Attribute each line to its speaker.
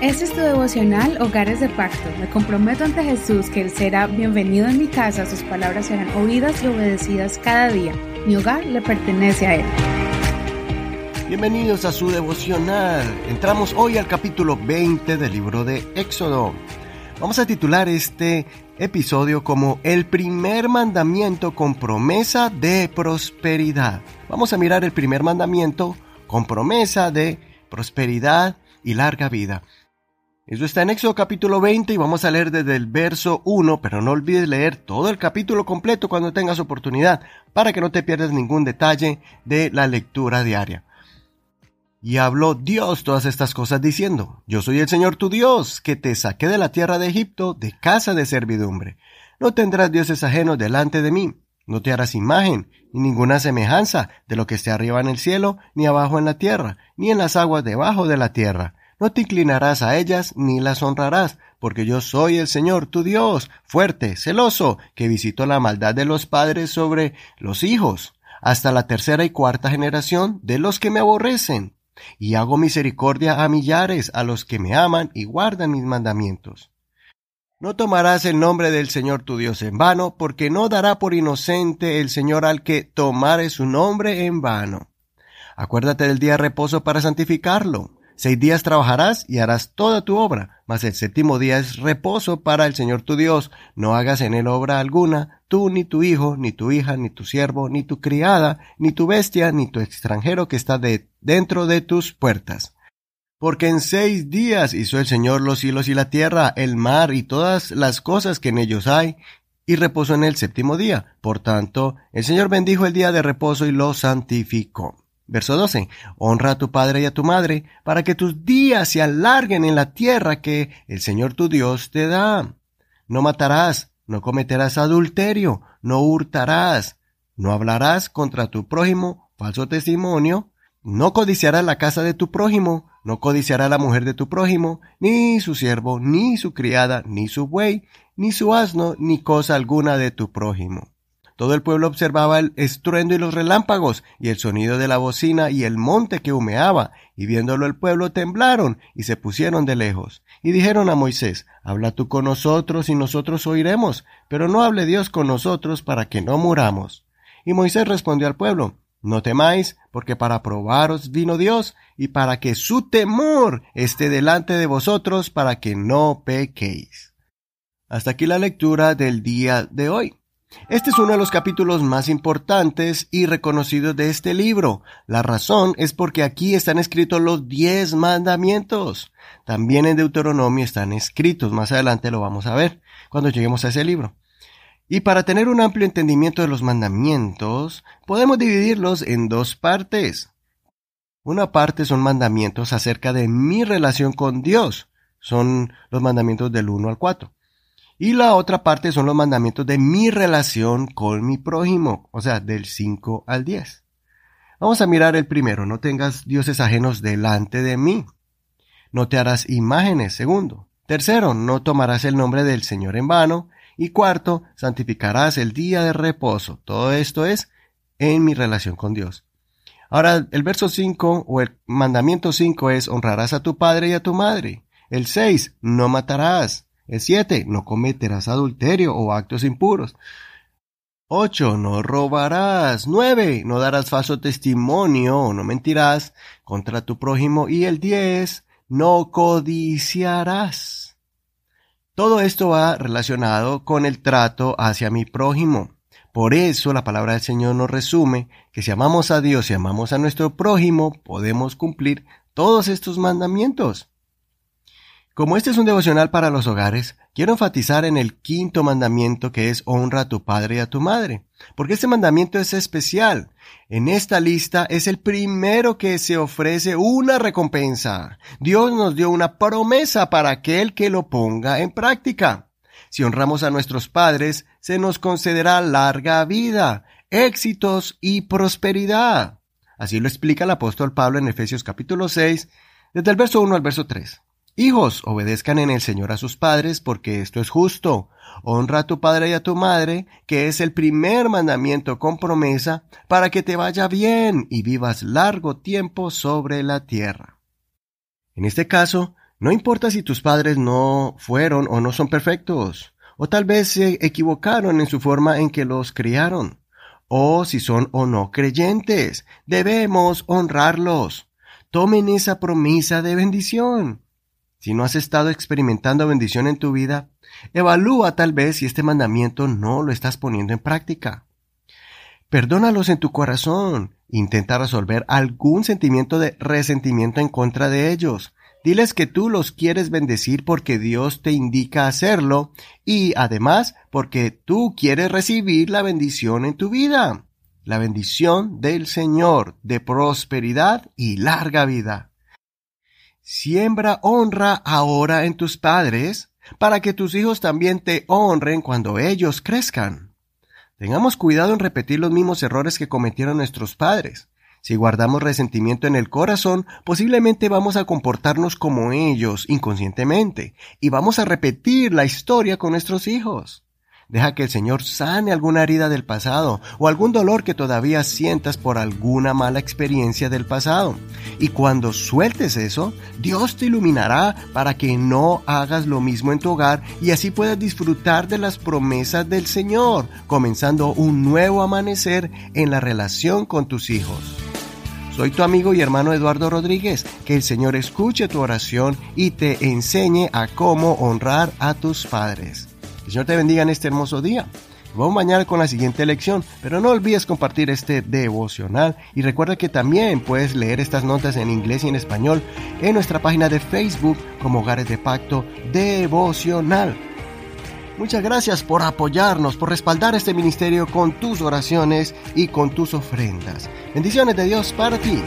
Speaker 1: Este es tu devocional Hogares de Pacto. Me comprometo ante Jesús que Él será bienvenido en mi casa, sus palabras serán oídas y obedecidas cada día. Mi hogar le pertenece a Él.
Speaker 2: Bienvenidos a su devocional. Entramos hoy al capítulo 20 del libro de Éxodo. Vamos a titular este episodio como El primer mandamiento con promesa de prosperidad. Vamos a mirar el primer mandamiento con promesa de prosperidad y larga vida. Eso está en Éxodo capítulo 20 y vamos a leer desde el verso 1, pero no olvides leer todo el capítulo completo cuando tengas oportunidad para que no te pierdas ningún detalle de la lectura diaria. Y habló Dios todas estas cosas diciendo, Yo soy el Señor tu Dios, que te saqué de la tierra de Egipto, de casa de servidumbre. No tendrás dioses ajenos delante de mí. No te harás imagen, ni ninguna semejanza de lo que esté arriba en el cielo, ni abajo en la tierra, ni en las aguas debajo de la tierra no te inclinarás a ellas ni las honrarás, porque yo soy el Señor tu Dios, fuerte, celoso, que visito la maldad de los padres sobre los hijos, hasta la tercera y cuarta generación de los que me aborrecen, y hago misericordia a millares, a los que me aman y guardan mis mandamientos. No tomarás el nombre del Señor tu Dios en vano, porque no dará por inocente el Señor al que tomare su nombre en vano. Acuérdate del día de reposo para santificarlo. Seis días trabajarás y harás toda tu obra, mas el séptimo día es reposo para el Señor tu Dios. No hagas en él obra alguna, tú, ni tu hijo, ni tu hija, ni tu siervo, ni tu criada, ni tu bestia, ni tu extranjero que está de dentro de tus puertas. Porque en seis días hizo el Señor los cielos y la tierra, el mar y todas las cosas que en ellos hay, y reposó en el séptimo día. Por tanto, el Señor bendijo el día de reposo y lo santificó. Verso 12. Honra a tu padre y a tu madre, para que tus días se alarguen en la tierra que el Señor tu Dios te da. No matarás, no cometerás adulterio, no hurtarás, no hablarás contra tu prójimo falso testimonio, no codiciarás la casa de tu prójimo, no codiciará la mujer de tu prójimo, ni su siervo, ni su criada, ni su buey, ni su asno, ni cosa alguna de tu prójimo. Todo el pueblo observaba el estruendo y los relámpagos, y el sonido de la bocina y el monte que humeaba, y viéndolo el pueblo temblaron, y se pusieron de lejos. Y dijeron a Moisés, Habla tú con nosotros, y nosotros oiremos, pero no hable Dios con nosotros para que no muramos. Y Moisés respondió al pueblo, No temáis, porque para probaros vino Dios, y para que su temor esté delante de vosotros, para que no pequéis. Hasta aquí la lectura del día de hoy. Este es uno de los capítulos más importantes y reconocidos de este libro. La razón es porque aquí están escritos los diez mandamientos. También en Deuteronomio están escritos. Más adelante lo vamos a ver cuando lleguemos a ese libro. Y para tener un amplio entendimiento de los mandamientos, podemos dividirlos en dos partes. Una parte son mandamientos acerca de mi relación con Dios. Son los mandamientos del 1 al 4. Y la otra parte son los mandamientos de mi relación con mi prójimo, o sea, del 5 al 10. Vamos a mirar el primero, no tengas dioses ajenos delante de mí. No te harás imágenes, segundo. Tercero, no tomarás el nombre del Señor en vano. Y cuarto, santificarás el día de reposo. Todo esto es en mi relación con Dios. Ahora, el verso 5 o el mandamiento 5 es honrarás a tu padre y a tu madre. El 6, no matarás. El 7. No cometerás adulterio o actos impuros. 8. No robarás. 9. No darás falso testimonio o no mentirás contra tu prójimo. Y el 10. No codiciarás. Todo esto va relacionado con el trato hacia mi prójimo. Por eso la palabra del Señor nos resume que si amamos a Dios y amamos a nuestro prójimo, podemos cumplir todos estos mandamientos. Como este es un devocional para los hogares, quiero enfatizar en el quinto mandamiento que es honra a tu padre y a tu madre, porque este mandamiento es especial. En esta lista es el primero que se ofrece una recompensa. Dios nos dio una promesa para aquel que lo ponga en práctica. Si honramos a nuestros padres, se nos concederá larga vida, éxitos y prosperidad. Así lo explica el apóstol Pablo en Efesios capítulo 6, desde el verso 1 al verso 3. Hijos, obedezcan en el Señor a sus padres, porque esto es justo. Honra a tu padre y a tu madre, que es el primer mandamiento con promesa, para que te vaya bien y vivas largo tiempo sobre la tierra. En este caso, No importa si tus padres no fueron o no son perfectos, o tal vez se equivocaron en su forma en que los criaron, o si son o no creyentes, debemos honrarlos. Tomen esa promesa de bendición. Si no has estado experimentando bendición en tu vida, evalúa tal vez si este mandamiento no lo estás poniendo en práctica. Perdónalos en tu corazón. Intenta resolver algún sentimiento de resentimiento en contra de ellos. Diles que tú los quieres bendecir porque Dios te indica hacerlo y además porque tú quieres recibir la bendición en tu vida. La bendición del Señor de prosperidad y larga vida. Siembra honra ahora en tus padres para que tus hijos también te honren cuando ellos crezcan. Tengamos cuidado en repetir los mismos errores que cometieron nuestros padres. Si guardamos resentimiento en el corazón, posiblemente vamos a comportarnos como ellos inconscientemente y vamos a repetir la historia con nuestros hijos. Deja que el Señor sane alguna herida del pasado o algún dolor que todavía sientas por alguna mala experiencia del pasado. Y cuando sueltes eso, Dios te iluminará para que no hagas lo mismo en tu hogar y así puedas disfrutar de las promesas del Señor, comenzando un nuevo amanecer en la relación con tus hijos. Soy tu amigo y hermano Eduardo Rodríguez. Que el Señor escuche tu oración y te enseñe a cómo honrar a tus padres. Señor te bendiga en este hermoso día. Vamos mañana con la siguiente lección, pero no olvides compartir este devocional y recuerda que también puedes leer estas notas en inglés y en español en nuestra página de Facebook como Hogares de Pacto Devocional. Muchas gracias por apoyarnos, por respaldar este ministerio con tus oraciones y con tus ofrendas. Bendiciones de Dios para ti.